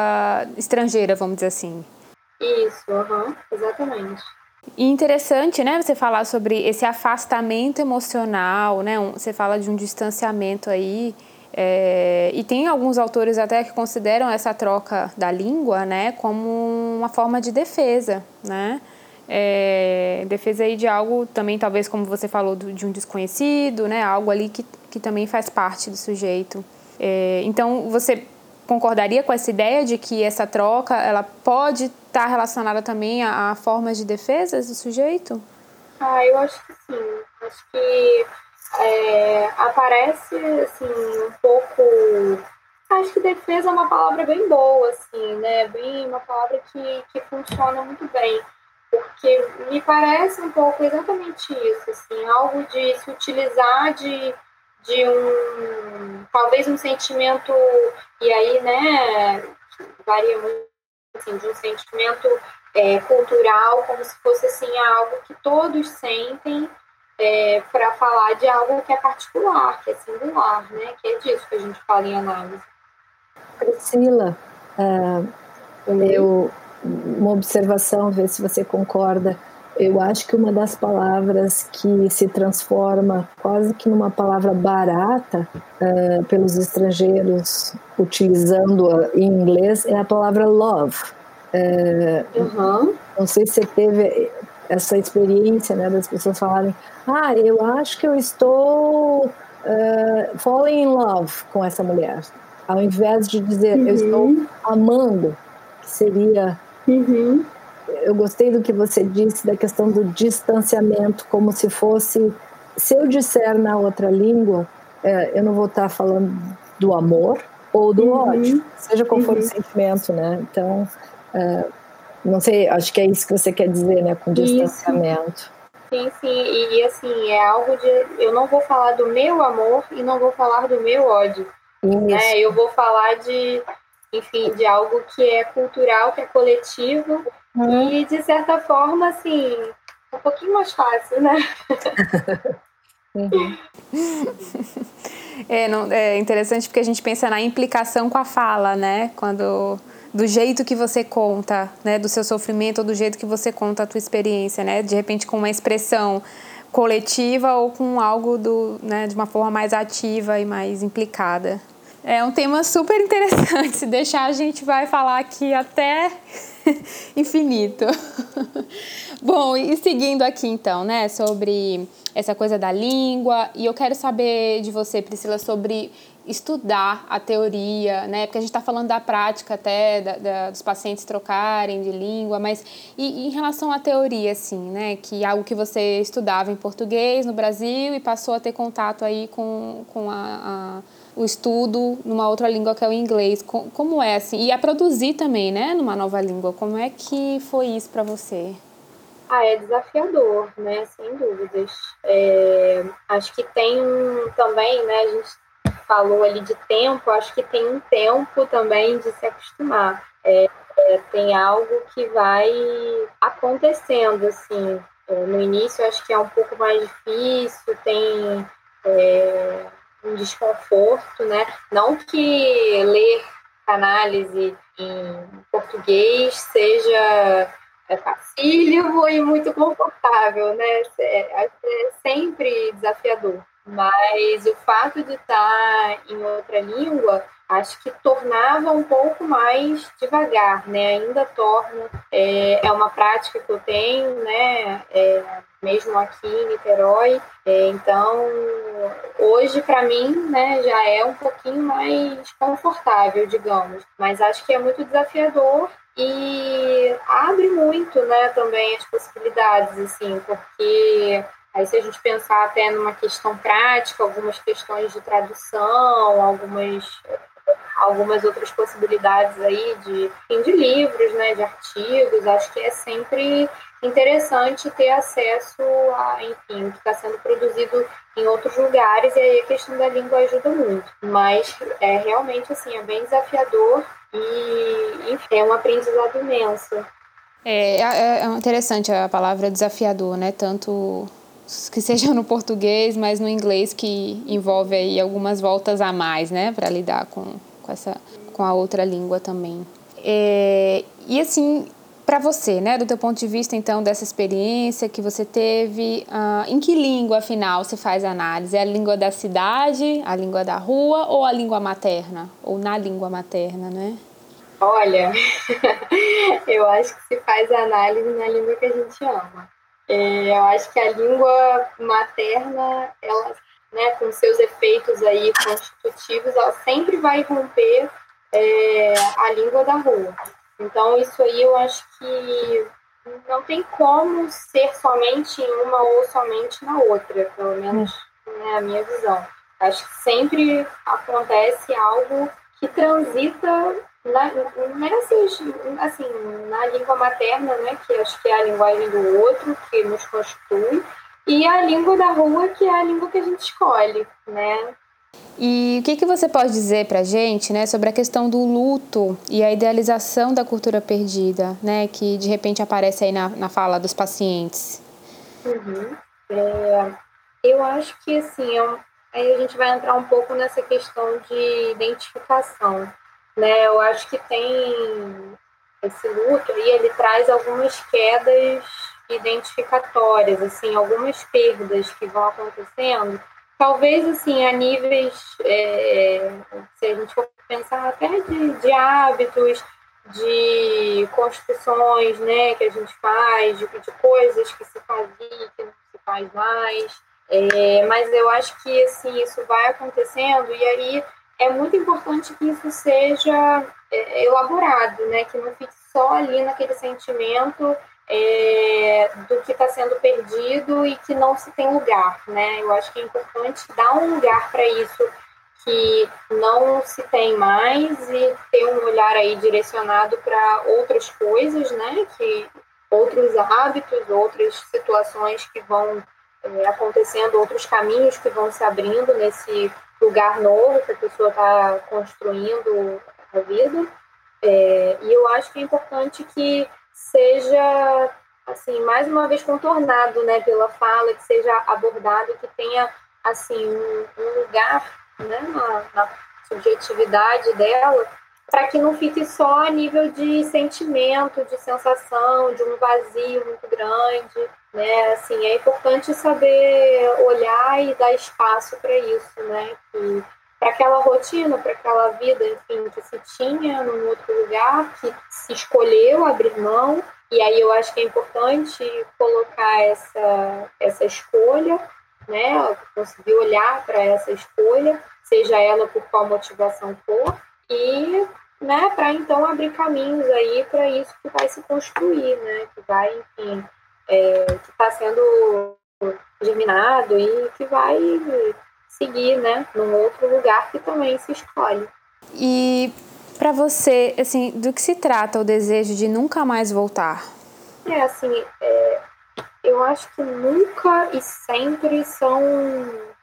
estrangeira, vamos dizer assim. Isso, uhum, exatamente. E interessante, né, você falar sobre esse afastamento emocional, né? Um, você fala de um distanciamento aí é, e tem alguns autores até que consideram essa troca da língua né, como uma forma de defesa, né? É, defesa aí de algo também, talvez como você falou, de um desconhecido, né? Algo ali que, que também faz parte do sujeito. É, então, você concordaria com essa ideia de que essa troca ela pode estar relacionada também a, a formas de defesa do sujeito? Ah, eu acho que sim. Acho que é, aparece assim um pouco acho que defesa é uma palavra bem boa assim né bem uma palavra que, que funciona muito bem porque me parece um pouco exatamente isso assim algo de se utilizar de de um talvez um sentimento e aí né varia muito assim, de um sentimento é, cultural como se fosse assim algo que todos sentem é, para falar de algo que é particular, que é singular, né? Que é disso que a gente fala em análise. Priscila, uh, eu, uma observação, ver se você concorda. Eu acho que uma das palavras que se transforma quase que numa palavra barata uh, pelos estrangeiros utilizando-a em inglês é a palavra love. Uh, uhum. Não sei se você teve essa experiência né, das pessoas falarem ah, eu acho que eu estou uh, falling in love com essa mulher. Ao invés de dizer uhum. eu estou amando, que seria. Uhum. Eu gostei do que você disse da questão do distanciamento, como se fosse. Se eu disser na outra língua, é, eu não vou estar falando do amor ou do uhum. ódio, seja qual for o uhum. sentimento, né? Então, uh, não sei, acho que é isso que você quer dizer, né, com distanciamento. Isso. Sim, sim, e, assim, é algo de. Eu não vou falar do meu amor e não vou falar do meu ódio. Né? Eu vou falar de, enfim, de algo que é cultural, que é coletivo, uhum. e de certa forma, assim, um pouquinho mais fácil, né? uhum. <laughs> é, não, é interessante porque a gente pensa na implicação com a fala, né? Quando do jeito que você conta, né, do seu sofrimento ou do jeito que você conta a tua experiência, né, de repente com uma expressão coletiva ou com algo do, né, de uma forma mais ativa e mais implicada. É um tema super interessante. Se deixar, a gente vai falar aqui até <laughs> infinito. <laughs> Bom, e seguindo aqui então, né, sobre essa coisa da língua, e eu quero saber de você, Priscila, sobre estudar a teoria, né? Porque a gente está falando da prática até da, da, dos pacientes trocarem de língua, mas e, e, em relação à teoria, assim, né? Que é algo que você estudava em português no Brasil e passou a ter contato aí com, com a, a, o estudo numa outra língua que é o inglês. Como é assim? E a produzir também, né? Numa nova língua. Como é que foi isso para você? Ah, é desafiador, né? Sem dúvidas. É, acho que tem também, né? A gente falou ali de tempo, acho que tem um tempo também de se acostumar. É, é, tem algo que vai acontecendo, assim. É, no início, acho que é um pouco mais difícil, tem é, um desconforto, né? Não que ler análise em português seja é facílimo e muito confortável, né? É, é sempre desafiador. Mas o fato de estar em outra língua, acho que tornava um pouco mais devagar, né? Ainda torna. É, é uma prática que eu tenho, né? É, mesmo aqui em Niterói. É, então, hoje, para mim, né, já é um pouquinho mais confortável, digamos. Mas acho que é muito desafiador e abre muito, né, também as possibilidades, assim, porque Aí, se a gente pensar até numa questão prática, algumas questões de tradução, algumas, algumas outras possibilidades aí de, de livros, né, de artigos, acho que é sempre interessante ter acesso a, enfim, o que está sendo produzido em outros lugares, e aí a questão da língua ajuda muito. Mas é realmente, assim, é bem desafiador e, enfim, é um aprendizado imenso. É, é, é interessante a palavra desafiador, né? Tanto que seja no português, mas no inglês que envolve aí algumas voltas a mais, né, para lidar com, com essa com a outra língua também. É, e assim, para você, né, do teu ponto de vista então dessa experiência que você teve, uh, em que língua afinal você faz análise? É a língua da cidade, a língua da rua ou a língua materna ou na língua materna, né? Olha, <laughs> eu acho que se faz análise na língua que a gente ama. É, eu acho que a língua materna, ela, né, com seus efeitos aí constitutivos, ela sempre vai romper é, a língua da rua. Então, isso aí eu acho que não tem como ser somente em uma ou somente na outra, pelo menos né, a minha visão. Acho que sempre acontece algo que transita na, nessas, assim, na língua materna, né, que acho que é a linguagem do outro, que nos constitui, e a língua da rua, que é a língua que a gente escolhe, né. E o que, que você pode dizer para gente, né, sobre a questão do luto e a idealização da cultura perdida, né, que de repente aparece aí na, na fala dos pacientes? Uhum. É, eu acho que, assim, é um, aí a gente vai entrar um pouco nessa questão de identificação, né? Eu acho que tem esse luto e ele traz algumas quedas identificatórias, assim, algumas perdas que vão acontecendo. Talvez, assim, a níveis, é, se a gente for pensar até de, de hábitos, de construções, né, que a gente faz, de, de coisas que se fazia, que não se faz mais. É, mas eu acho que, assim, isso vai acontecendo e aí é muito importante que isso seja é, elaborado, né? Que não fique só ali naquele sentimento é, do que está sendo perdido e que não se tem lugar, né? Eu acho que é importante dar um lugar para isso que não se tem mais e ter um olhar aí direcionado para outras coisas, né? Que outros hábitos, outras situações que vão é, acontecendo, outros caminhos que vão se abrindo nesse lugar novo que a pessoa está construindo a vida. É, e eu acho que é importante que seja, assim, mais uma vez contornado, né, pela fala, que seja abordado, que tenha, assim, um, um lugar, né, na, na subjetividade dela, para que não fique só a nível de sentimento, de sensação, de um vazio muito grande, né? Assim, é importante saber olhar e dar espaço para isso, né? Para aquela rotina, para aquela vida, enfim, que se tinha num outro lugar, que se escolheu abrir mão, e aí eu acho que é importante colocar essa, essa escolha, né? Conseguir olhar para essa escolha, seja ela por qual motivação for, e né, para então abrir caminhos aí para isso que vai se construir, né? Que vai, enfim, é, que está sendo germinado e que vai seguir, né, num outro lugar que também se escolhe. E para você, assim, do que se trata o desejo de nunca mais voltar? É assim, é, eu acho que nunca e sempre são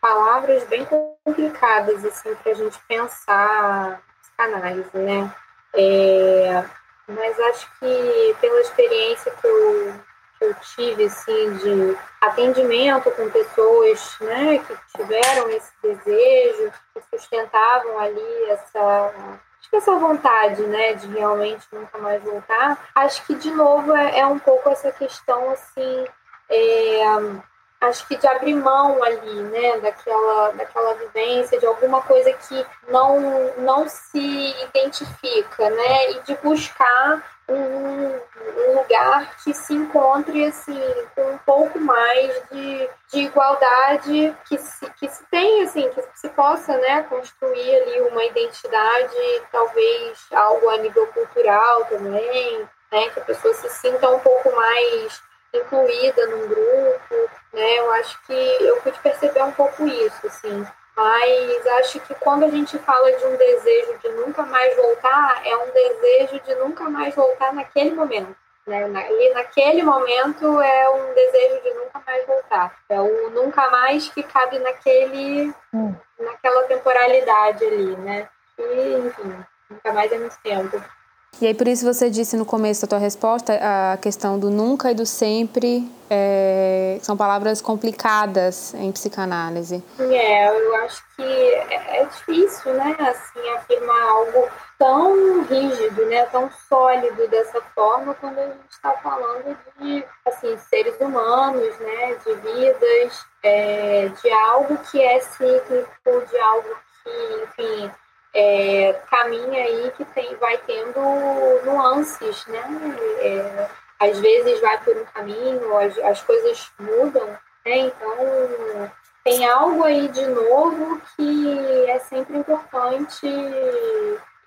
palavras bem complicadas assim para a gente pensar psicanálise, né? É, mas acho que pela experiência que eu, que eu tive assim de atendimento com pessoas, né, que tiveram esse desejo, que sustentavam ali essa acho que essa vontade, né, de realmente nunca mais voltar, acho que de novo é, é um pouco essa questão assim é, acho que de abrir mão ali, né, daquela, daquela vivência, de alguma coisa que não, não se identifica, né, e de buscar um, um lugar que se encontre, assim, com um pouco mais de, de igualdade, que se, que se tenha, assim, que se possa, né, construir ali uma identidade, talvez algo a nível cultural também, né, que a pessoa se sinta um pouco mais incluída num grupo, né? Eu acho que eu pude perceber um pouco isso, assim. Mas acho que quando a gente fala de um desejo de nunca mais voltar, é um desejo de nunca mais voltar naquele momento. Né? E naquele momento é um desejo de nunca mais voltar. É o nunca mais que cabe naquele, hum. naquela temporalidade ali, né? E, enfim, nunca mais é muito tempo. E aí por isso você disse no começo da tua resposta a questão do nunca e do sempre é, são palavras complicadas em psicanálise. É, eu acho que é, é difícil, né, assim, afirmar algo tão rígido, né, tão sólido dessa forma quando a gente está falando de, assim, seres humanos, né, de vidas, é, de algo que é cíclico, de algo que, enfim, é, aí que tem, vai tendo nuances, né? É, às vezes vai por um caminho, as, as coisas mudam, né? Então tem algo aí de novo que é sempre importante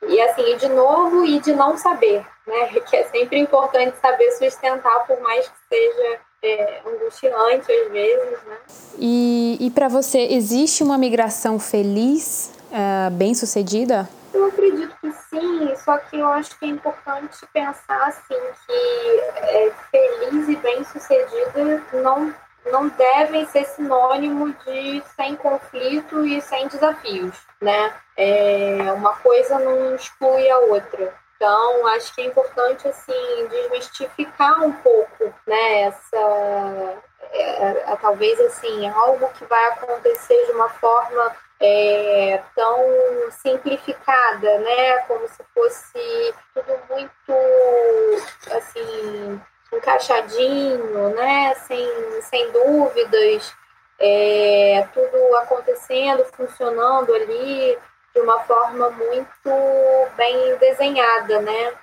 e assim, de novo e de não saber, né? <laughs> Que é sempre importante saber sustentar, por mais que seja é, angustiante às vezes, né? E, e para você, existe uma migração feliz uh, bem sucedida? Eu acredito que sim, só que eu acho que é importante pensar assim que é, feliz e bem sucedida não não devem ser sinônimo de sem conflito e sem desafios, né? É, uma coisa não exclui a outra. Então, acho que é importante assim desmistificar um pouco, né? Essa é, é, talvez assim algo que vai acontecer de uma forma é, tão simplificada, né? Como se fosse tudo muito assim encaixadinho, né? Sem, sem dúvidas, é, tudo acontecendo, funcionando ali de uma forma muito bem desenhada, né?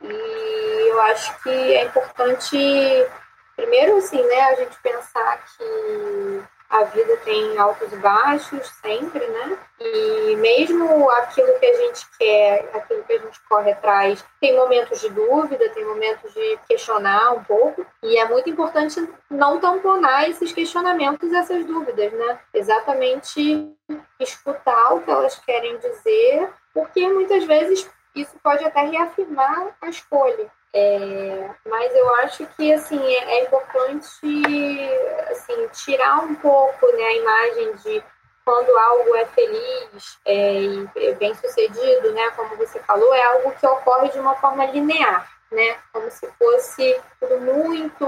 E eu acho que é importante, primeiro, assim, né, a gente pensar que a vida tem altos e baixos sempre, né? E mesmo aquilo que a gente quer, aquilo que a gente corre atrás, tem momentos de dúvida, tem momentos de questionar um pouco, e é muito importante não tamponar esses questionamentos, essas dúvidas, né? Exatamente escutar o que elas querem dizer, porque muitas vezes isso pode até reafirmar a escolha. É, mas eu acho que assim é, é, importante assim tirar um pouco né, a imagem de quando algo é feliz é, e bem sucedido, né, como você falou, é algo que ocorre de uma forma linear né? Como se fosse tudo muito,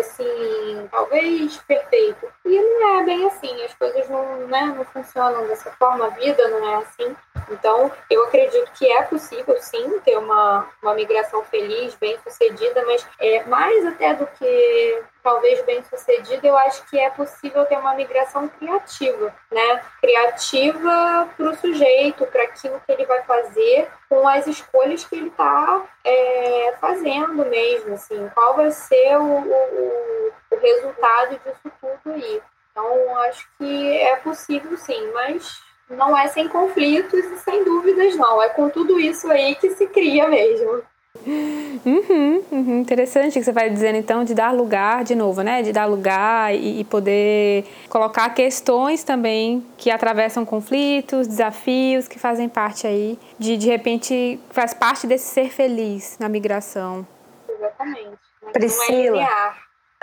assim, talvez perfeito. E não é bem assim, as coisas não, né, não funcionam dessa forma, a vida não é assim. Então, eu acredito que é possível, sim, ter uma, uma migração feliz, bem sucedida, mas é mais até do que talvez bem sucedida, eu acho que é possível ter uma migração criativa, né? Criativa para o sujeito, para aquilo que ele vai fazer, com as escolhas que ele está é, fazendo mesmo, assim, qual vai ser o, o, o resultado disso tudo aí. Então, acho que é possível sim, mas não é sem conflitos e sem dúvidas, não. É com tudo isso aí que se cria mesmo. Uhum, uhum, interessante que você vai dizendo então de dar lugar de novo, né? De dar lugar e, e, poder colocar questões também que atravessam conflitos, desafios que fazem parte aí de de repente faz parte desse ser feliz na migração. Exatamente. Priscila,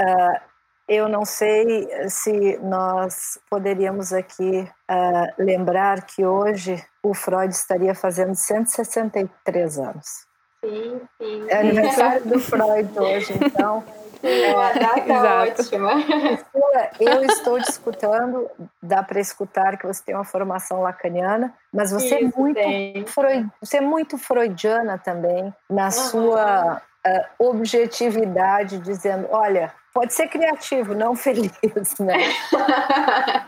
uh, Eu não sei se nós poderíamos aqui uh, lembrar que hoje o Freud estaria fazendo 163 anos. Sim, sim. É aniversário do <laughs> Freud hoje, então. É, a data <laughs> Exato. ótima. Eu estou te escutando, dá para escutar que você tem uma formação lacaniana, mas você, é Isso, é muito Freud, você é muito freudiana também, na uhum. sua uh, objetividade, dizendo: olha, pode ser criativo, não feliz, né? <laughs>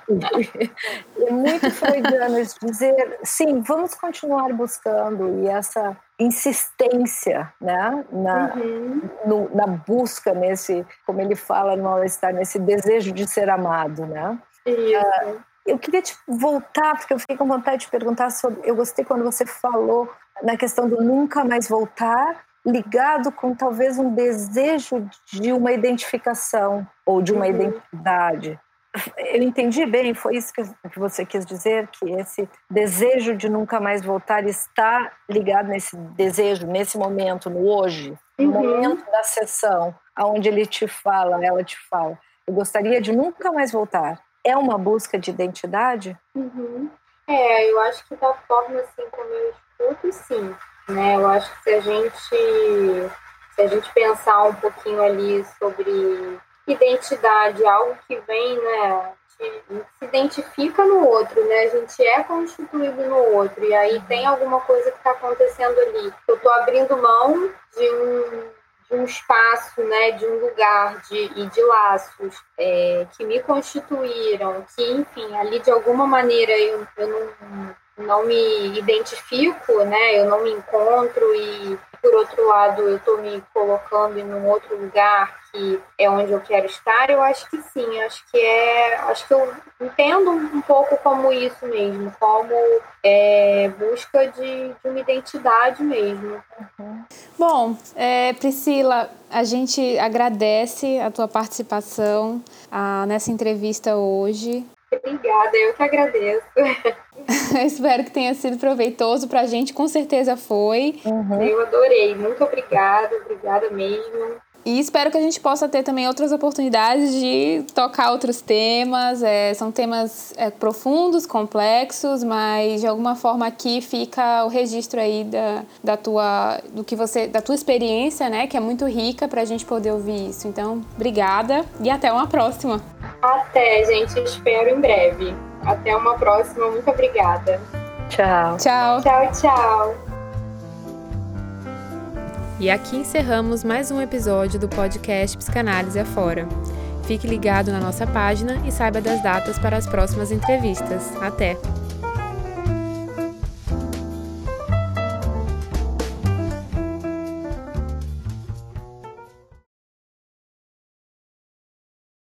é muito freudiano dizer, sim, vamos continuar buscando e essa insistência, né, na, uhum. no, na busca nesse, como ele fala no All Star, nesse desejo de ser amado, né? Isso. Uh, eu queria te voltar, porque eu fiquei com vontade de perguntar sobre. Eu gostei quando você falou na questão do nunca mais voltar ligado com talvez um desejo de uma identificação ou de uma uhum. identidade. Eu entendi bem, foi isso que você quis dizer, que esse desejo de nunca mais voltar está ligado nesse desejo, nesse momento, no hoje, no uhum. momento da sessão, aonde ele te fala, ela te fala, eu gostaria de nunca mais voltar. É uma busca de identidade? Uhum. É, eu acho que da forma assim como eu escuto, sim. Né? Eu acho que se a gente se a gente pensar um pouquinho ali sobre identidade, algo que vem, né, se identifica no outro, né? A gente é constituído no outro e aí tem alguma coisa que está acontecendo ali. Eu estou abrindo mão de um, de um espaço, né, de um lugar de, e de laços é, que me constituíram, que, enfim, ali de alguma maneira eu, eu não não me identifico, né? Eu não me encontro e por outro lado eu estou me colocando em um outro lugar que é onde eu quero estar. Eu acho que sim, acho que é, acho que eu entendo um pouco como isso mesmo, como é, busca de, de, uma identidade mesmo. Uhum. Bom, é, Priscila, a gente agradece a tua participação ah, nessa entrevista hoje. Obrigada, eu que agradeço. <laughs> Espero que tenha sido proveitoso para a gente, com certeza foi. Uhum. Eu adorei, muito obrigada, obrigada mesmo. E espero que a gente possa ter também outras oportunidades de tocar outros temas. É, são temas é, profundos, complexos, mas de alguma forma aqui fica o registro aí da, da tua do que você da tua experiência, né, que é muito rica para a gente poder ouvir isso. Então, obrigada e até uma próxima. Até, gente. Espero em breve. Até uma próxima. Muito obrigada. Tchau. Tchau. Tchau, tchau. E aqui encerramos mais um episódio do podcast Psicanálise Afora. Fique ligado na nossa página e saiba das datas para as próximas entrevistas. Até!